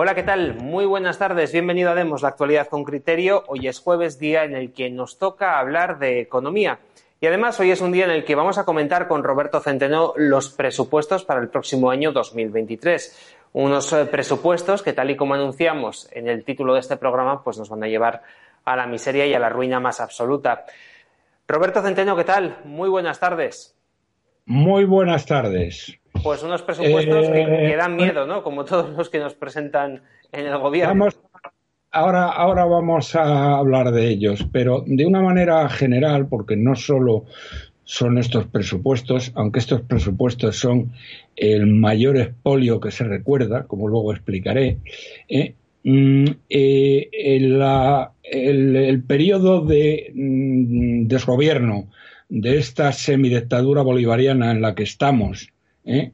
Hola, ¿qué tal? Muy buenas tardes. Bienvenido a Demos, la actualidad con criterio. Hoy es jueves, día en el que nos toca hablar de economía. Y además hoy es un día en el que vamos a comentar con Roberto Centeno los presupuestos para el próximo año 2023. Unos eh, presupuestos que, tal y como anunciamos en el título de este programa, pues nos van a llevar a la miseria y a la ruina más absoluta. Roberto Centeno, ¿qué tal? Muy buenas tardes. Muy buenas tardes. Pues unos presupuestos que, dan miedo, ¿no? Como todos los que nos presentan en el gobierno. ahora, ahora vamos a hablar de ellos, pero de una manera general, porque no solo son estos presupuestos, aunque estos presupuestos son el mayor expolio que se recuerda, como luego explicaré, ¿eh? Mm, eh, el, periodo de mm, desgobierno de esta semidictadura bolivariana en la que estamos, ¿eh?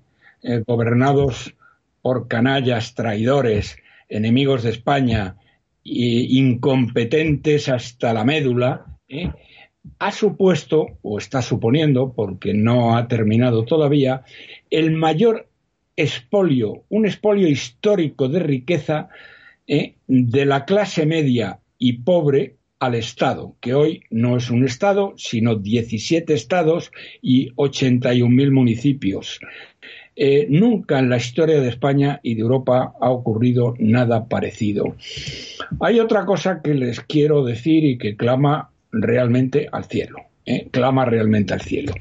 gobernados por canallas, traidores, enemigos de España, e incompetentes hasta la médula, ha supuesto, o está suponiendo, porque no ha terminado todavía, el mayor expolio, un expolio histórico de riqueza ¿eh? de la clase media y pobre al Estado, que hoy no es un Estado, sino 17 estados y 81.000 municipios. Eh, nunca en la historia de España y de Europa ha ocurrido nada parecido. Hay otra cosa que les quiero decir y que clama realmente al cielo, ¿eh? clama realmente al cielo.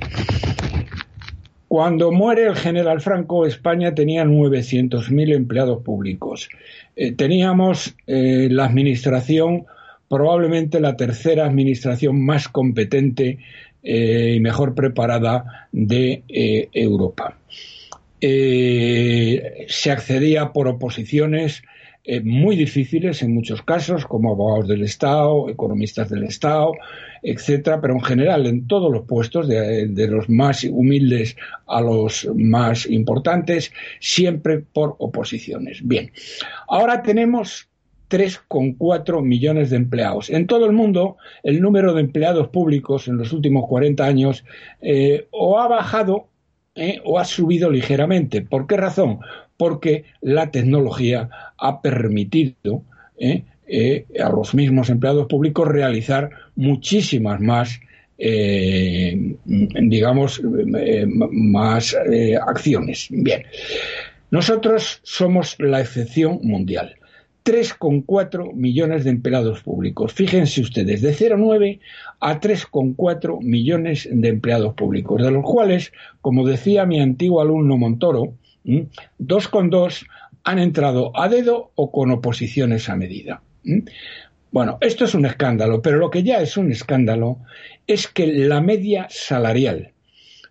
Cuando muere el general Franco, España tenía 900.000 empleados públicos. Eh, teníamos la administración, probablemente la tercera administración más competente y mejor preparada de Europa. se accedía por oposiciones eh, muy difíciles en muchos casos, como abogados del Estado, economistas del Estado, etcétera, pero en general en todos los puestos, de, los más humildes a los más importantes, siempre por oposiciones. Bien, ahora tenemos 3,4 millones de empleados. En todo el mundo, el número de empleados públicos en los últimos 40 años eh, o ha bajado eh, o ha subido ligeramente. ¿Por qué razón? porque la tecnología ha permitido ¿eh? A los mismos empleados públicos realizar muchísimas más digamos, más acciones. Bien, nosotros somos la excepción mundial. 3,4 millones de empleados públicos. Fíjense ustedes, de 0,9 a 3,4 millones de empleados públicos, de los cuales, como decía mi antiguo alumno Montoro, Dos con dos han entrado a dedo o con oposiciones a medida. Bueno, esto es un escándalo, pero lo que ya es un escándalo es que la media salarial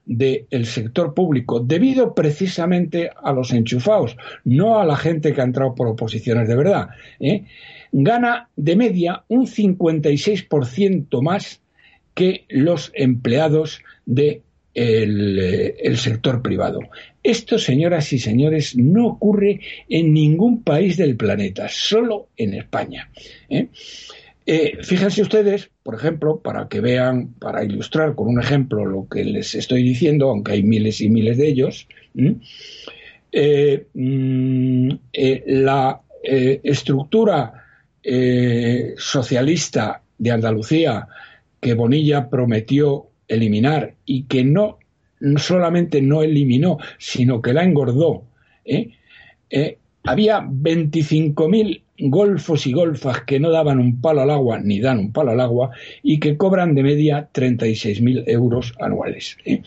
del sector público, debido precisamente a los enchufados, no a la gente que ha entrado por oposiciones de verdad, ¿eh? gana de media un 56% más que los empleados de eh, el, sector privado. Esto, señoras y señores, no ocurre en ningún país del planeta, solo en España. ¿eh? Eh, fíjense ustedes, por ejemplo, para que vean, para ilustrar con un ejemplo lo que les estoy diciendo, aunque hay miles y miles de ellos, mm, la estructura socialista de Andalucía que Bonilla prometió eliminar y que no, solamente no eliminó, sino que la engordó, ¿eh? Eh, había 25.000 golfos y golfas que no daban un palo al agua, ni dan un palo al agua, y que cobran de media 36.000 euros anuales. ¿eh?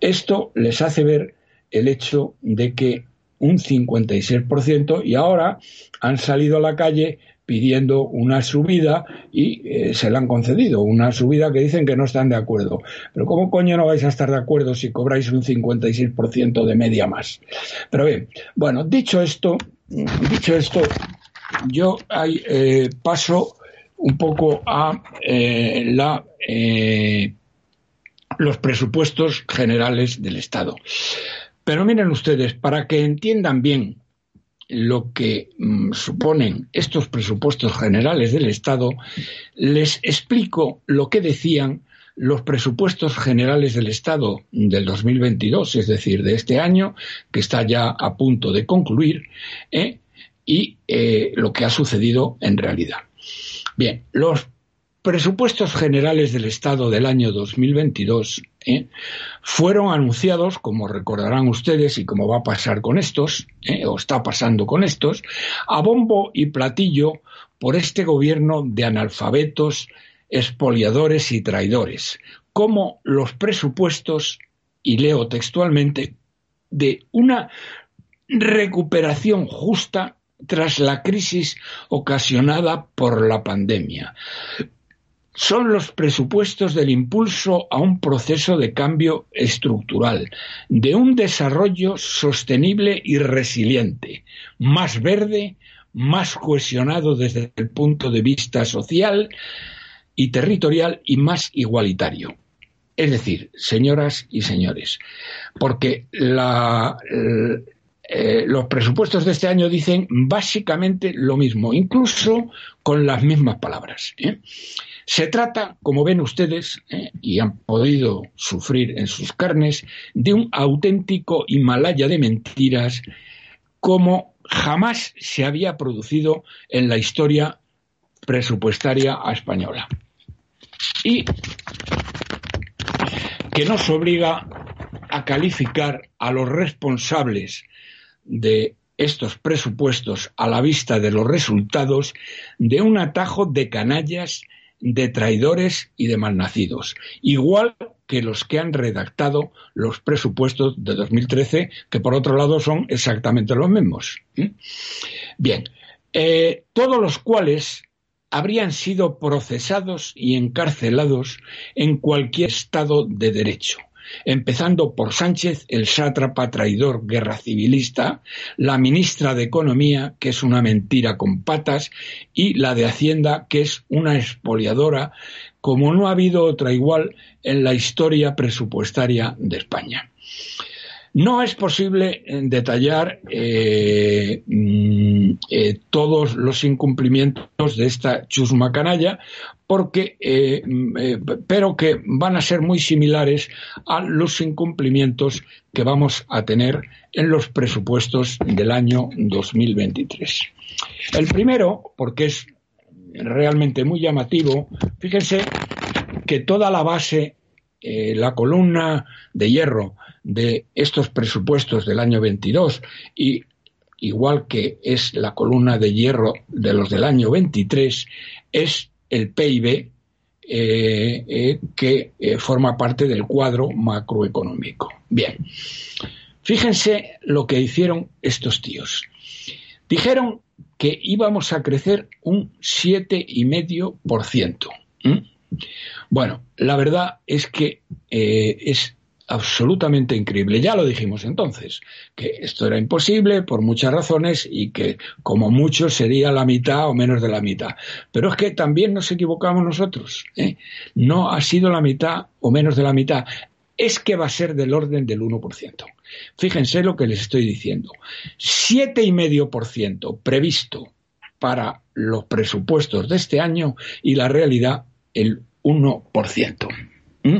Esto les hace ver el hecho de que un 56% y ahora han salido a la calle pidiendo una subida y eh, se la han concedido, una subida que dicen que no están de acuerdo. Pero ¿cómo coño no vais a estar de acuerdo si cobráis un 56% de media más? Pero bien, bueno, dicho esto, dicho esto, yo eh, paso un poco a eh, la los presupuestos generales del Estado. Pero miren ustedes, para que entiendan bien lo que mm, suponen estos presupuestos generales del Estado, les explico lo que decían los presupuestos generales del Estado del 2022, es decir, de este año, que está ya a punto de concluir, ¿eh? Y eh, lo que ha sucedido en realidad. Bien, los presupuestos generales del Estado del año 2022 ¿eh? fueron anunciados, como recordarán ustedes y como va a pasar con estos, ¿eh? o está pasando con estos, a bombo y platillo por este gobierno de analfabetos, expoliadores y traidores, como los presupuestos, y leo textualmente, de una recuperación justa tras la crisis ocasionada por la pandemia son los presupuestos del impulso a un proceso de cambio estructural, de un desarrollo sostenible y resiliente, más verde, más cohesionado desde el punto de vista social y territorial y más igualitario. Es decir, señoras y señores, porque eh, los presupuestos de este año dicen básicamente lo mismo, incluso con las mismas palabras. ¿eh? Se trata, como ven ustedes, eh, y han podido sufrir en sus carnes, de un auténtico Himalaya de mentiras como jamás se había producido en la historia presupuestaria española. Y que nos obliga a calificar a los responsables de estos presupuestos a la vista de los resultados de un atajo de canallas de traidores y de malnacidos, igual que los que han redactado los presupuestos de 2013, que por otro lado son exactamente los mismos. Bien, eh, todos los cuales habrían sido procesados y encarcelados en cualquier estado de derecho empezando por Sánchez, el sátrapa traidor guerra civilista, la ministra de Economía, que es una mentira con patas, y la de Hacienda, que es una expoliadora, como no ha habido otra igual en la historia presupuestaria de España. No es posible eh, detallar eh, mm, eh, todos los incumplimientos de esta chusma canalla, porque, mm, pero que van a ser muy similares a los incumplimientos que vamos a tener en los presupuestos del año 2023. El primero, porque es realmente muy llamativo, fíjense que toda la base, la columna de hierro de estos presupuestos del año 22 y igual que es la columna de hierro de los del año 23, es el PIB eh, eh, que eh, forma parte del cuadro macroeconómico. Bien, fíjense lo que hicieron estos tíos. Dijeron que íbamos a crecer un 7,5%. Bueno, la verdad es que es absolutamente increíble. Ya lo dijimos entonces, que esto era imposible por muchas razones y que como mucho sería la mitad o menos de la mitad. Pero es que también nos equivocamos nosotros. ¿eh? No ha sido la mitad o menos de la mitad. Es que va a ser del orden del 1%. Fíjense lo que les estoy diciendo. 7,5% previsto para los presupuestos de este año y la realidad el 1%. ¿Mm?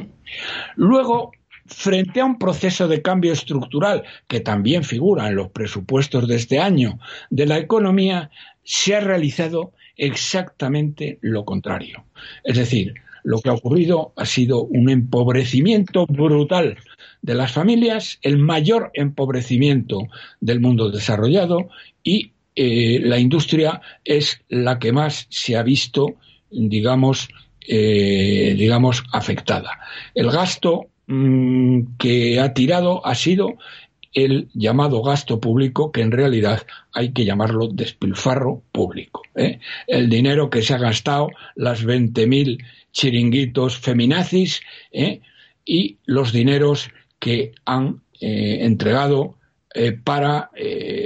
Luego, frente a un proceso de cambio estructural que también figura en los presupuestos de este año de la economía, se ha realizado exactamente lo contrario. Es decir, lo que ha ocurrido ha sido un empobrecimiento brutal de las familias, el mayor empobrecimiento del mundo desarrollado y eh, la industria es la que más se ha visto, digamos, eh, digamos, afectada. El gasto Mm, que ha tirado ha sido el llamado gasto público, que en realidad hay que llamarlo despilfarro público. ¿eh? El dinero que se ha gastado, las 20.000 chiringuitos feminazis ¿eh? y los dineros que han eh, entregado para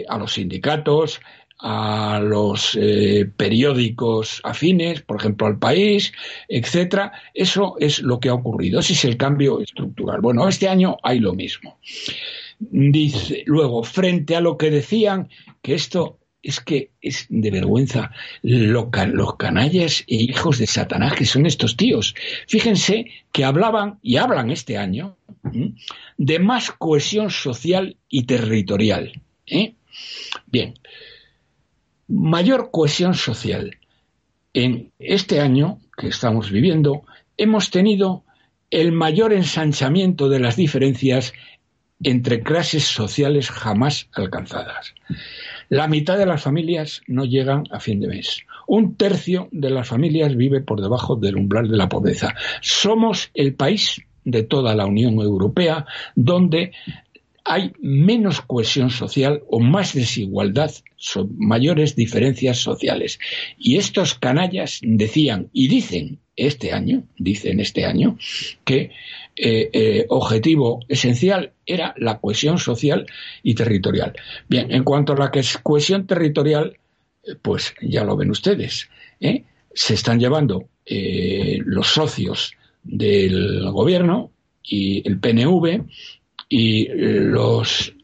a los sindicatos, a los eh, periódicos afines, por ejemplo al país, etcétera. Eso es lo que ha ocurrido. Ese es el cambio estructural. Bueno, este año hay lo mismo. Dice, luego, frente a lo que decían, que esto es que es de vergüenza los canallas e hijos de Satanás que son estos tíos. Fíjense que hablaban y hablan este año de más cohesión social y territorial. ¿eh? Bien, mayor cohesión social. En este año que estamos viviendo, hemos tenido el mayor ensanchamiento de las diferencias entre clases sociales jamás alcanzadas. La mitad de las familias no llegan a fin de mes. Un tercio de las familias vive por debajo del umbral de la pobreza. Somos el país de toda la Unión Europea donde hay menos cohesión social o más desigualdad, son mayores diferencias sociales. Y estos canallas decían y dicen este año, dicen este año, que eh, eh, objetivo esencial era la cohesión social y territorial. Bien, en cuanto a la cohesión territorial, eh, pues ya lo ven ustedes, se están llevando los socios del gobierno y el PNV y los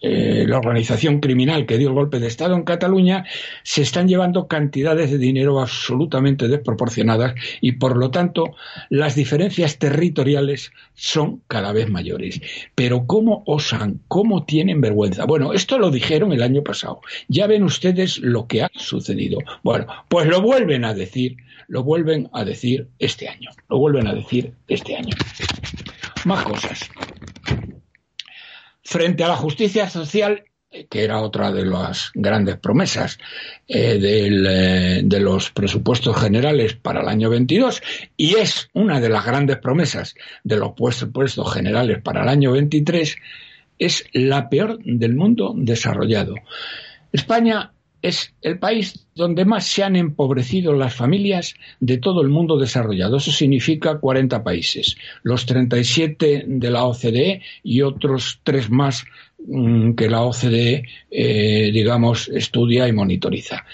eh, la organización criminal que dio el golpe de Estado en Cataluña se están llevando cantidades de dinero absolutamente desproporcionadas y, por lo tanto, las diferencias territoriales son cada vez mayores. Pero ¿cómo osan? ¿Cómo tienen vergüenza? Bueno, esto lo dijeron el año pasado. Ya ven ustedes lo que ha sucedido. Bueno, pues lo vuelven a decir, lo vuelven a decir este año. Lo vuelven a decir este año. Más cosas. Frente a la justicia social, eh, que era otra de las grandes promesas eh, eh, de los presupuestos generales para el año 22 y es una de las grandes promesas de los presupuestos generales para el año 23, es la peor del mundo desarrollado. España es el país donde más se han empobrecido las familias de todo el mundo desarrollado. Eso significa 40 países, los 37 de la OCDE y otros tres más mm, que la OCDE, eh, digamos, estudia y monitoriza.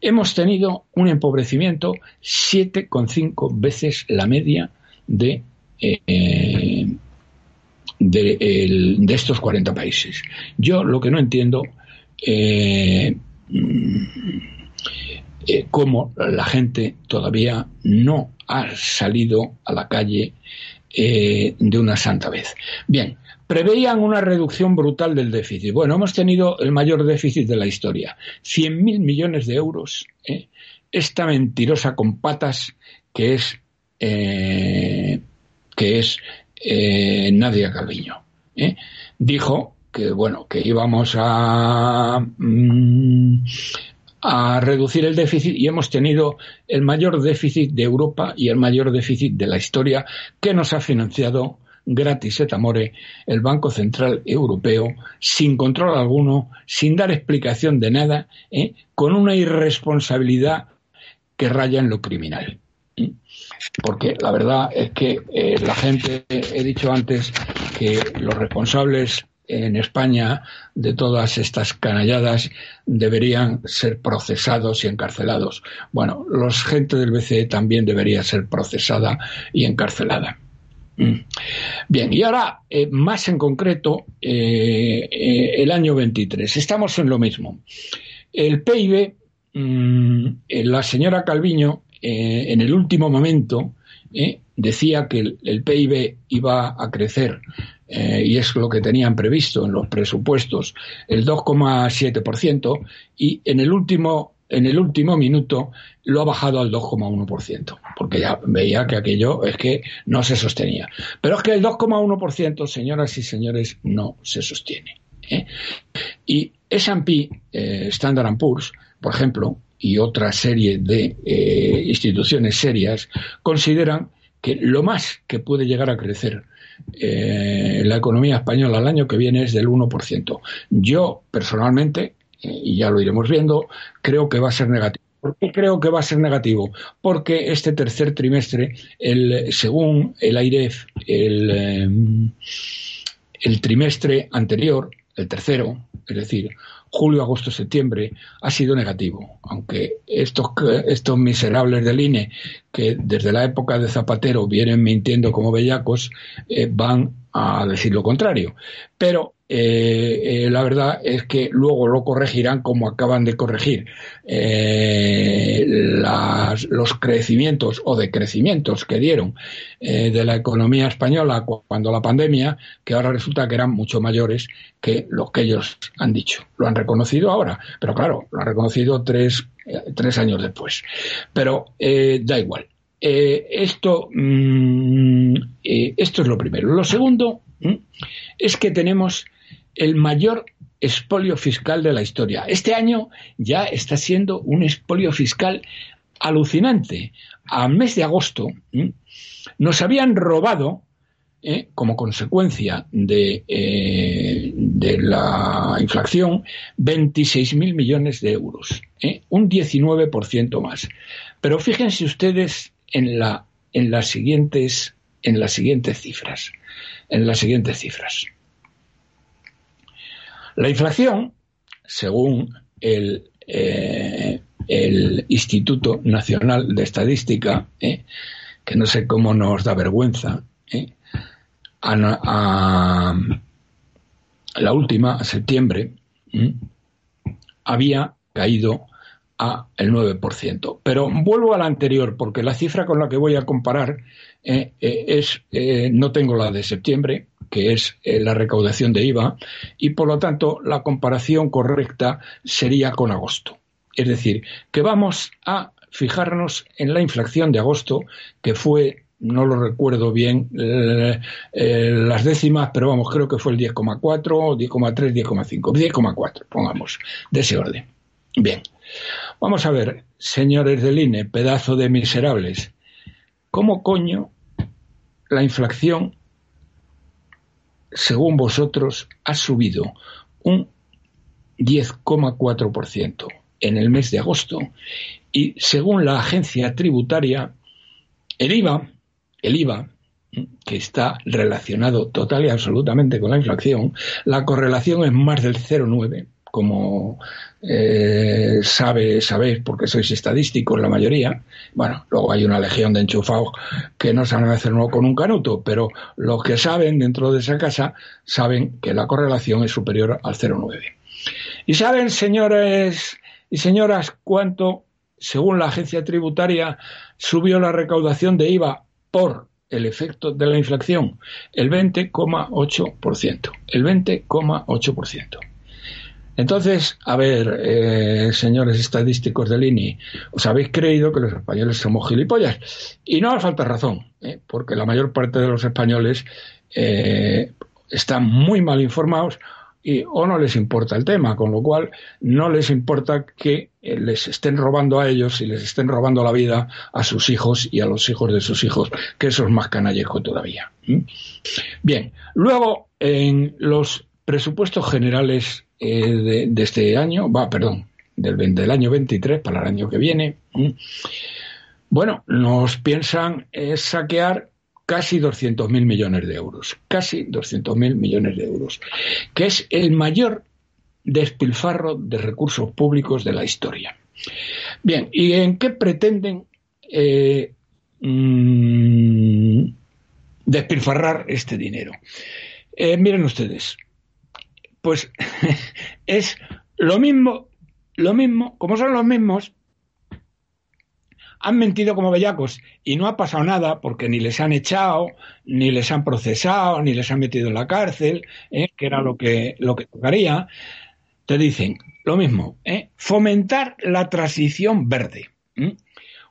Hemos tenido un empobrecimiento 7,5 veces la media de, eh, de, estos 40 países. Yo lo que no entiendo eh, eh, cómo la gente todavía no ha salido a la calle eh, de una santa vez. Bien, preveían una reducción brutal del déficit. Bueno, hemos tenido el mayor déficit de la historia, 100.000 millones de euros. ¿eh? Esta mentirosa con patas que es que es Nadia Calviño. Dijo que bueno, que íbamos a, mm, a reducir el déficit y hemos tenido el mayor déficit de Europa y el mayor déficit de la historia que nos ha financiado gratis et amore el Banco Central Europeo sin control alguno, sin dar explicación de nada, ¿eh? con una irresponsabilidad que raya en lo criminal. Porque la verdad es que eh, la gente, he dicho antes, que los responsables en España de todas estas canalladas deberían ser procesados y encarcelados. Bueno, los gente del BCE también debería ser procesada y encarcelada. Mm. Bien, y ahora, eh, más en concreto, eh, eh, el año 23. Estamos en lo mismo. El PIB, mm, la señora Calviño, en el último momento, decía que el PIB iba a crecer eh, y es lo que tenían previsto en los presupuestos, el 2,7%, y en el último en el último minuto lo ha bajado al 2,1%, porque ya veía que aquello es que no se sostenía. Pero es que el 2,1%, señoras y señores, no se sostiene. ¿eh? Y S&P, eh, Standard Poor's, por ejemplo, y otra serie de eh, instituciones serias, consideran que lo más que puede llegar a crecer eh, la economía española el año que viene es del 1%. Yo, personalmente, eh, y ya lo iremos viendo, creo que va a ser negativo. ¿Por qué creo que va a ser negativo? Porque este tercer trimestre, el, según el AIREF, eh, el trimestre anterior, el tercero, es decir, julio, agosto, septiembre, ha sido negativo, aunque estos, estos miserables del INE, que desde la época de Zapatero vienen mintiendo como bellacos, eh, van a decir lo contrario. Pero eh, eh, la verdad es que luego lo corregirán como acaban de corregir eh, los crecimientos o decrecimientos que dieron de la economía española cuando la pandemia, que ahora resulta que eran mucho mayores que los que ellos han dicho. Lo han reconocido ahora, pero claro, lo han reconocido tres, tres años después. Pero da igual. esto, mm, esto es lo primero. Lo segundo es que tenemos el mayor expolio fiscal de la historia. Este año ya está siendo un expolio fiscal alucinante. A mes de agosto nos habían robado, ¿eh? como consecuencia de, eh, de la inflación, 26.000 millones de euros, ¿eh? un 19% más. Pero fíjense ustedes en, la, en, las siguientes, en las siguientes cifras. En las siguientes cifras. La inflación, según el, eh, el Instituto Nacional de Estadística, eh, que no sé cómo nos da vergüenza, eh, a, la última, septiembre, había caído a el 9%. Pero vuelvo a la anterior, porque la cifra con la que voy a comparar es, no tengo la de septiembre, que es eh, la recaudación de IVA, y por lo tanto la comparación correcta sería con agosto. Es decir, que vamos a fijarnos en la inflación de agosto, que fue no lo recuerdo bien eh, eh, las décimas, pero vamos, creo que fue el 10,4, 10,3, 10,5, 10,4, pongamos, de ese orden. Bien, vamos a ver, señores del INE, pedazo de miserables, ¿cómo coño la inflación según vosotros, ha subido un 10,4% en el mes de agosto. Y según la agencia tributaria, el IVA, el IVA, que está relacionado total y absolutamente con la inflación, la correlación es más del 0,9 como eh, sabe, sabéis, porque sois estadísticos la mayoría. Bueno, luego hay una legión de enchufados que no saben hacerlo con un canuto, pero los que saben dentro de esa casa saben que la correlación es superior al 0,9. Y saben, señores y señoras, cuánto, según la agencia tributaria, subió la recaudación de IVA por el efecto de la inflación, el 20,8%. El 20,8%. Entonces, a ver, eh, señores estadísticos del INI, os habéis creído que los españoles somos gilipollas. Y no hace falta razón, ¿eh? porque la mayor parte de los españoles eh, están muy mal informados y o no les importa el tema, con lo cual no les importa que les estén robando a ellos y les estén robando la vida a sus hijos y a los hijos de sus hijos, que eso es más canallejo todavía. Bien, luego en los presupuestos generales eh, de, este año, va, perdón, del, año 23 para el año que viene, bueno, nos piensan eh, saquear casi 200.000 millones de euros, casi 200.000 millones de euros, que es el mayor despilfarro de recursos públicos de la historia. Bien, ¿y en qué pretenden eh, mm, despilfarrar este dinero? miren ustedes, pues es lo mismo, lo mismo, como son los mismos, han mentido como bellacos y no ha pasado nada porque ni les han echado, ni les han procesado, ni les han metido en la cárcel, ¿eh? que era lo que, lo que tocaría. Te dicen lo mismo, ¿eh? fomentar la transición verde.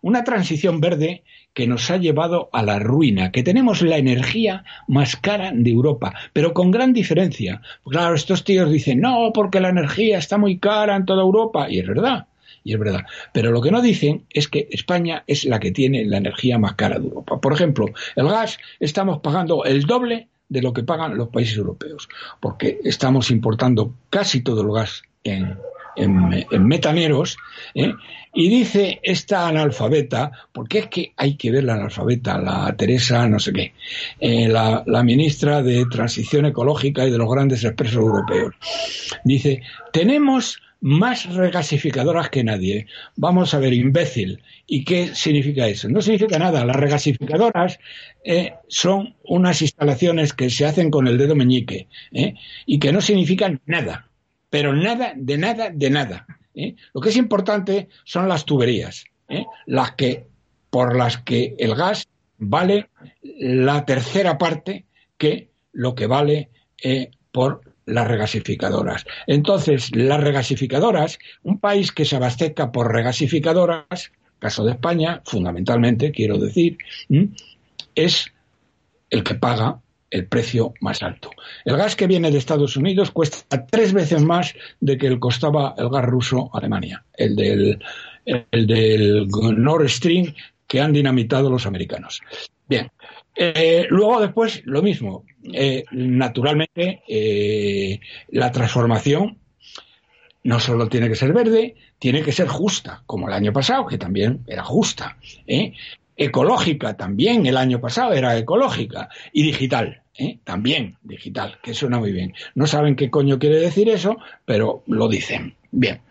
Una transición verde que nos ha llevado a la ruina, que tenemos la energía más cara de Europa, pero con gran diferencia. Claro, estos tíos dicen, no, porque la energía está muy cara en toda Europa, y es verdad, y es verdad. Pero lo que no dicen es que España es la que tiene la energía más cara de Europa. Por ejemplo, el gas estamos pagando el doble de lo que pagan los países europeos, porque estamos importando casi todo el gas en, en, metaneros, ¿eh? y dice esta analfabeta, porque es que hay que ver la analfabeta, la Teresa no sé qué, eh, la, la, ministra de Transición Ecológica y de los grandes expresos europeos, dice, tenemos más regasificadoras que nadie. Vamos a ver, imbécil. ¿Y qué significa eso? No significa nada. Las regasificadoras eh, son unas instalaciones que se hacen con el dedo meñique y que no significan nada. Pero nada, de nada, de nada. ¿eh? Lo que es importante son las tuberías, las que por las que el gas vale la tercera parte que lo que vale por las regasificadoras. Entonces, las regasificadoras, un país que se abastezca por regasificadoras, caso de España, fundamentalmente, quiero decir, es el que paga el precio más alto. El gas que viene de Estados Unidos cuesta tres veces más de que el costaba el gas ruso a Alemania, el del, el del Nord Stream que han dinamitado los americanos. Bien, eh, luego después lo mismo. Eh, naturalmente, eh, la transformación no solo tiene que ser verde, tiene que ser justa, como el año pasado, que también era justa. Ecológica también, el año pasado era ecológica. Y digital, también digital, que suena muy bien. No saben qué coño quiere decir eso, pero lo dicen. Bien.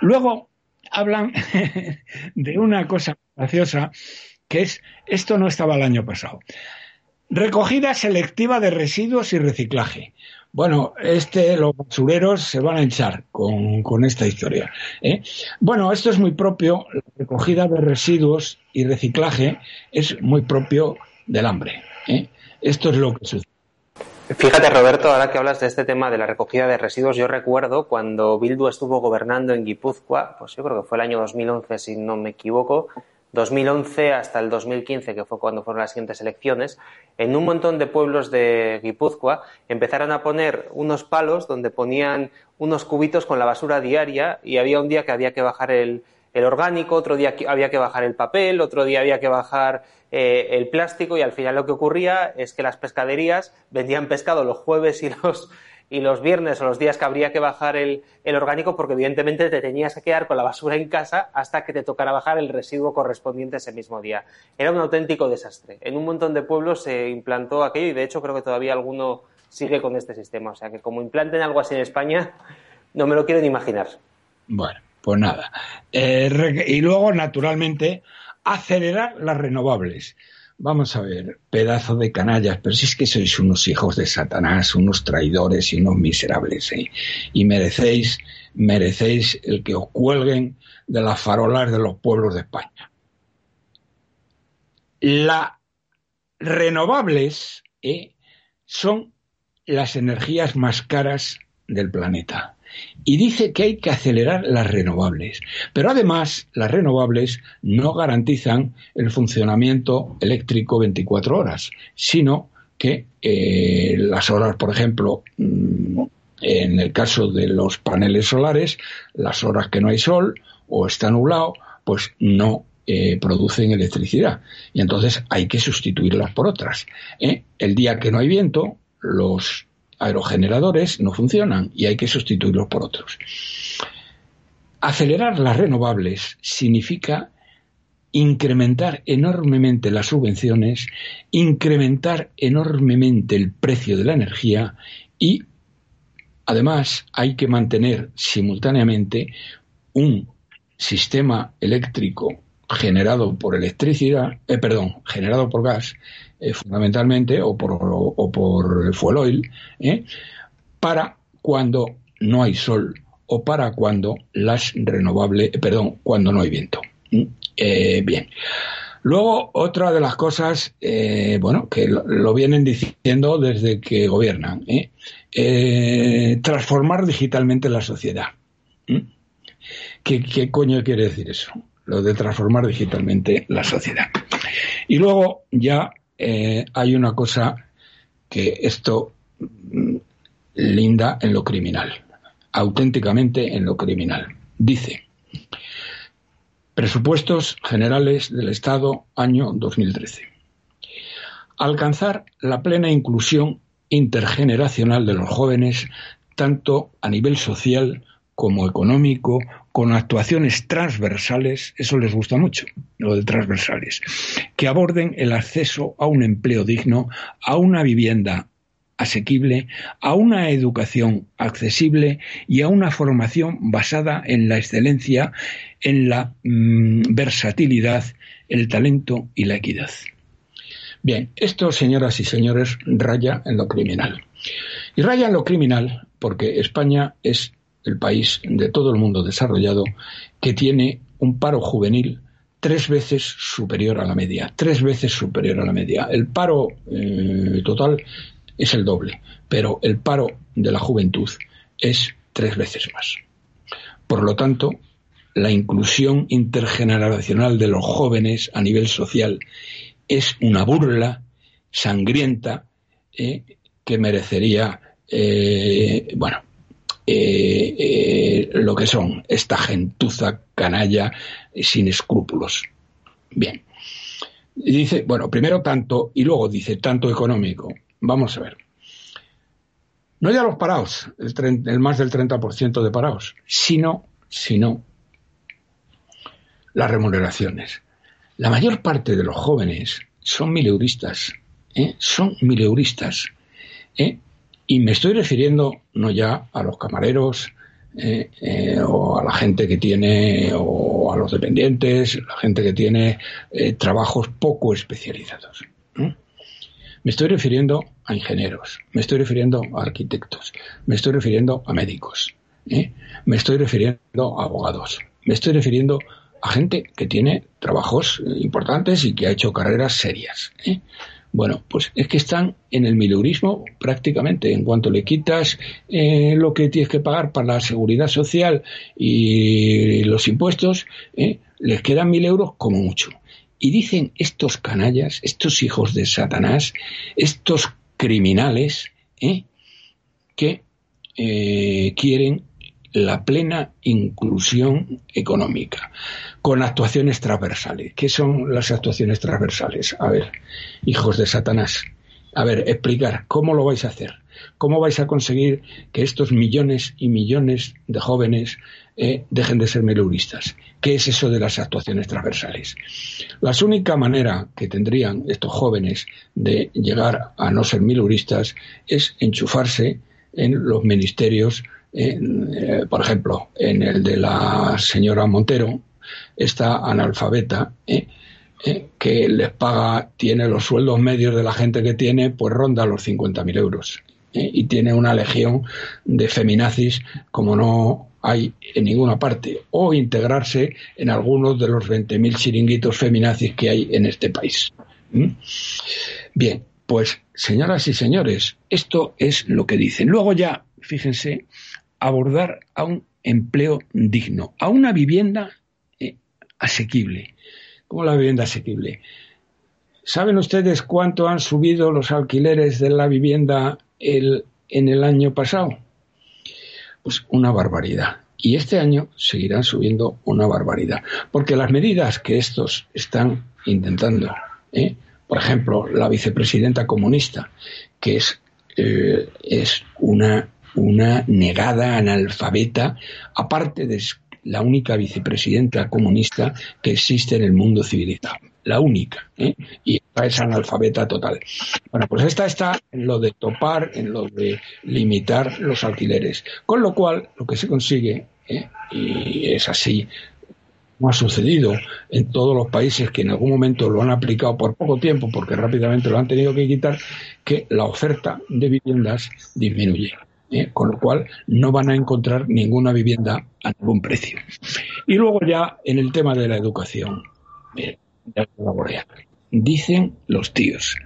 Luego hablan de una cosa graciosa que es, esto no estaba el año pasado. Recogida selectiva de residuos y reciclaje. Bueno, este, los basureros se van a hinchar con, esta historia. ¿eh? Bueno, esto es muy propio, la recogida de residuos y reciclaje es muy propio del hambre. ¿eh? Esto es lo que sucede. Fíjate, Roberto, ahora que hablas de este tema de la recogida de residuos, yo recuerdo cuando Bildu estuvo gobernando en Guipúzcoa, pues yo creo que fue el año 2011, si no me equivoco, 2011 hasta el 2015, que fue cuando fueron las siguientes elecciones, en un montón de pueblos de Guipúzcoa empezaron a poner unos palos donde ponían unos cubitos con la basura diaria y había un día que había que bajar el, orgánico, otro día había que bajar el papel, otro día había que bajar eh, el plástico y al final lo que ocurría es que las pescaderías vendían pescado los jueves y los y los viernes o los días que habría que bajar el, orgánico porque evidentemente te tenías que quedar con la basura en casa hasta que te tocara bajar el residuo correspondiente ese mismo día. Era un auténtico desastre. En un montón de pueblos se implantó aquello y de hecho creo que todavía alguno sigue con este sistema. O sea que como implanten algo así en España, no me lo quiero imaginar. Bueno, pues nada. Eh, y luego, naturalmente, acelerar las renovables. Vamos a ver, pedazo de canallas, pero si es que sois unos hijos de Satanás, unos traidores y unos miserables, ¿eh? y merecéis, merecéis el que os cuelguen de las farolas de los pueblos de España. Las renovables ¿eh? son las energías más caras del planeta y dice que hay que acelerar las renovables. Pero además, las renovables no garantizan el funcionamiento eléctrico 24 horas, sino que eh, las horas, por ejemplo, mm, en el caso de los paneles solares, las horas que no hay sol o está nublado, pues no eh, producen electricidad. Y entonces hay que sustituirlas por otras. ¿eh? El día que no hay viento, los aerogeneradores no funcionan y hay que sustituirlos por otros. Acelerar las renovables significa incrementar enormemente las subvenciones, incrementar enormemente el precio de la energía y además hay que mantener simultáneamente un sistema eléctrico generado por electricidad, eh, perdón, generado por gas, eh, fundamentalmente, o por, o, por fuel oil, eh, para cuando no hay sol o para cuando las renovables, perdón, cuando no hay viento. bien. Luego, otra de las cosas, bueno, que lo, vienen diciendo desde que gobiernan, transformar digitalmente la sociedad. ¿Qué coño quiere decir eso? Lo de transformar digitalmente la sociedad. Y luego ya eh, hay una cosa que esto mm, linda en lo criminal, auténticamente en lo criminal. Dice, presupuestos generales del Estado año 2013. Alcanzar la plena inclusión intergeneracional de los jóvenes, tanto a nivel social como económico, con actuaciones transversales, eso les gusta mucho, lo de transversales, que aborden el acceso a un empleo digno, a una vivienda asequible, a una educación accesible y a una formación basada en la excelencia, en la mm, versatilidad, el talento y la equidad. Bien, esto, señoras y señores, raya en lo criminal. Y raya en lo criminal porque España es el país de todo el mundo desarrollado que tiene un paro juvenil tres veces superior a la media, tres veces superior a la media. El paro eh, total es el doble, pero el paro de la juventud es tres veces más. Por lo tanto, la inclusión intergeneracional de los jóvenes a nivel social es una burla sangrienta eh, que merecería, eh, bueno, eh, lo que son esta gentuza canalla sin escrúpulos. Bien. dice, bueno, primero tanto y luego dice tanto económico. Vamos a ver. No ya los parados, el, el más del 30% de parados, sino, sino las remuneraciones. La mayor parte de los jóvenes son mileuristas, ¿eh? son mileuristas. ¿eh? Y me estoy refiriendo no ya a los camareros ¿eh? o a la gente que tiene, o a los dependientes, la gente que tiene trabajos poco especializados. Me estoy refiriendo a ingenieros, me estoy refiriendo a arquitectos, me estoy refiriendo a médicos, me estoy refiriendo a abogados, me estoy refiriendo a gente que tiene trabajos importantes y que ha hecho carreras serias. ¿eh? Bueno, pues es que están en el mileurismo prácticamente. En cuanto le quitas eh, lo que tienes que pagar para la seguridad social y los impuestos, ¿eh? les quedan mil euros como mucho. Y dicen estos canallas, estos hijos de Satanás, estos criminales, que quieren la plena inclusión económica, con actuaciones transversales. ¿Qué son las actuaciones transversales? A ver, hijos de Satanás, a ver, explicar cómo lo vais a hacer. ¿Cómo vais a conseguir que estos millones y millones de jóvenes eh, dejen de ser meluristas? ¿Qué es eso de las actuaciones transversales? La única manera que tendrían estos jóvenes de llegar a no ser miluristas es enchufarse en los ministerios eh, por ejemplo, en el de la señora Montero, está analfabeta, ¿eh? ¿Eh? que les paga, tiene los sueldos medios de la gente que tiene, pues ronda los 50.000 euros. Y tiene una legión de feminazis como no hay en ninguna parte, o integrarse en algunos de los 20.000 chiringuitos feminazis que hay en este país. Bien, pues señoras y señores, esto es lo que dicen. Luego ya, fíjense, abordar a un empleo digno, a una vivienda eh, asequible. ¿Cómo la vivienda asequible? ¿Saben ustedes cuánto han subido los alquileres de la vivienda en el año pasado? Pues una barbaridad. Y este año seguirán subiendo una barbaridad. Porque las medidas que estos están intentando, ¿eh? por ejemplo, la vicepresidenta comunista, que es, eh, es una una negada analfabeta, aparte de la única vicepresidenta comunista que existe en el mundo civilizado. La única. ¿eh? Y es analfabeta total. Bueno, pues esta está en lo de topar, en lo de limitar los alquileres. Con lo cual, lo que se consigue, ¿eh? y es así, como ha sucedido en todos los países que en algún momento lo han aplicado por poco tiempo, porque rápidamente lo han tenido que quitar, que la oferta de viviendas disminuye. ¿Eh? con lo cual no van a encontrar ninguna vivienda a ningún precio. Y luego ya en el tema de la educación, dicen los tíos,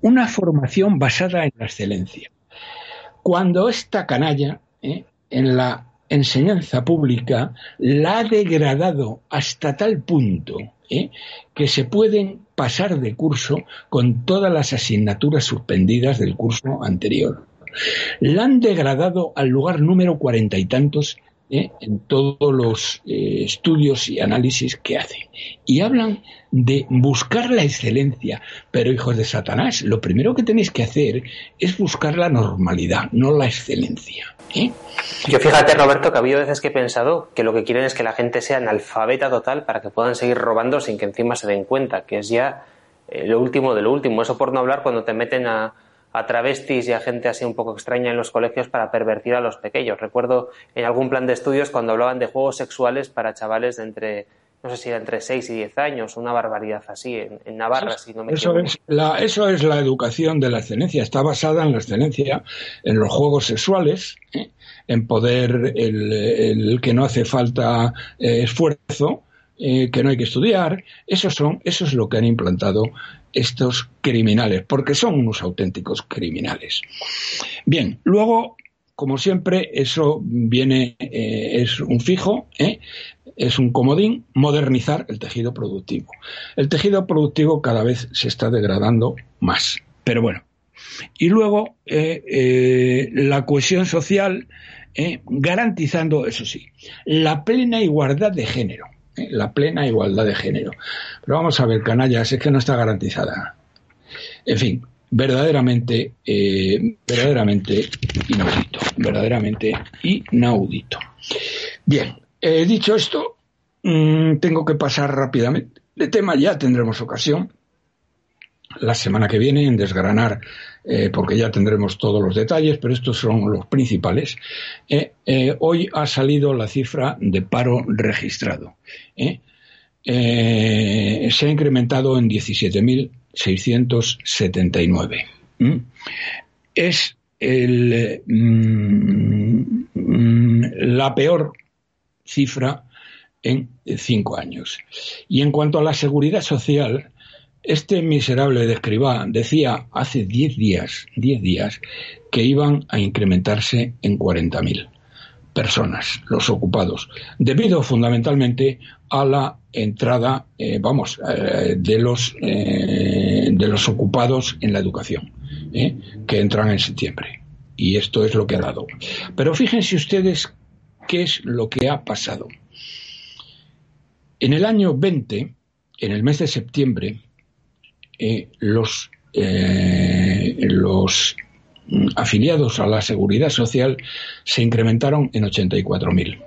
una formación basada en la excelencia. Cuando esta canalla ¿eh? en la enseñanza pública la ha degradado hasta tal punto ¿eh? que se pueden pasar de curso con todas las asignaturas suspendidas del curso anterior. La han degradado al lugar número cuarenta y tantos ¿eh? en todos los eh, estudios y análisis que hacen. Y hablan de buscar la excelencia. Pero, hijos de Satanás, lo primero que tenéis que hacer es buscar la normalidad, no la excelencia. ¿eh? Yo fíjate, Roberto, que ha habido veces que he pensado que lo que quieren es que la gente sea analfabeta total para que puedan seguir robando sin que encima se den cuenta, que es ya lo último de lo último. Eso por no hablar cuando te meten a a travestis y a gente así un poco extraña en los colegios para pervertir a los pequeños. Recuerdo en algún plan de estudios cuando hablaban de juegos sexuales para chavales de entre no sé si era entre 6 y 10 años, una barbaridad así, en, Navarra, si no me eso Es la, eso es la educación de la excelencia, está basada en la excelencia, en los juegos sexuales, ¿eh? en poder, el, que no hace falta eh, esfuerzo, eh, que no hay que estudiar, eso, son, eso es lo que han implantado estos criminales, porque son unos auténticos criminales. Bien, luego como siempre, eso viene, es un fijo, ¿eh? es un comodín modernizar el tejido productivo. El tejido productivo cada vez se está degradando más, pero bueno. Y luego eh, eh, la cohesión social, eh, garantizando, eso sí, la plena igualdad de género. La plena igualdad de género. Pero vamos a ver, canallas, es que no está garantizada. En fin, verdaderamente, verdaderamente inaudito, verdaderamente inaudito. Bien, He dicho esto, mm, tengo que pasar rápidamente de tema, ya tendremos ocasión la semana que viene en desgranar, eh, porque ya tendremos todos los detalles, pero estos son los principales. Eh, eh, hoy ha salido la cifra de paro registrado. se ha incrementado en 17.679. Es mm, la peor cifra en cinco años. Y en cuanto a la seguridad social, este miserable de Escribá decía hace diez días, diez días, que iban a incrementarse en 40.000 personas, los ocupados, debido fundamentalmente a la entrada, eh, vamos, eh, de los eh, de los ocupados en la educación, que entran en septiembre. Y esto es lo que ha dado. Pero fíjense ustedes ¿Qué es lo que ha pasado? En el año 20, en el mes de septiembre, eh, los, eh, los afiliados a la seguridad social se incrementaron en 84.000.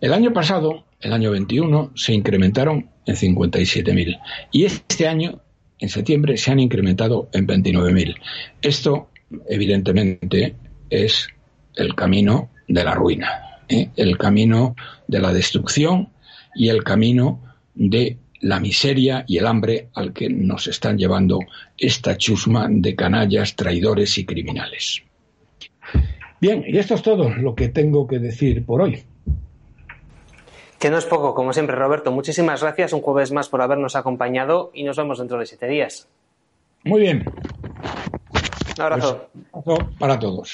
El año pasado, el año 21, se incrementaron en 57.000. Y este año, en septiembre, se han incrementado en 29.000. Esto, evidentemente, es el camino de la ruina, ¿eh? el camino de la destrucción y el camino de la miseria y el hambre al que nos están llevando esta chusma de canallas, traidores y criminales. Bien, y esto es todo lo que tengo que decir por hoy. Que no es poco, como siempre, Roberto. Muchísimas gracias un jueves más por habernos acompañado y nos vemos dentro de siete días. Muy bien. Un abrazo. Pues, un abrazo para todos.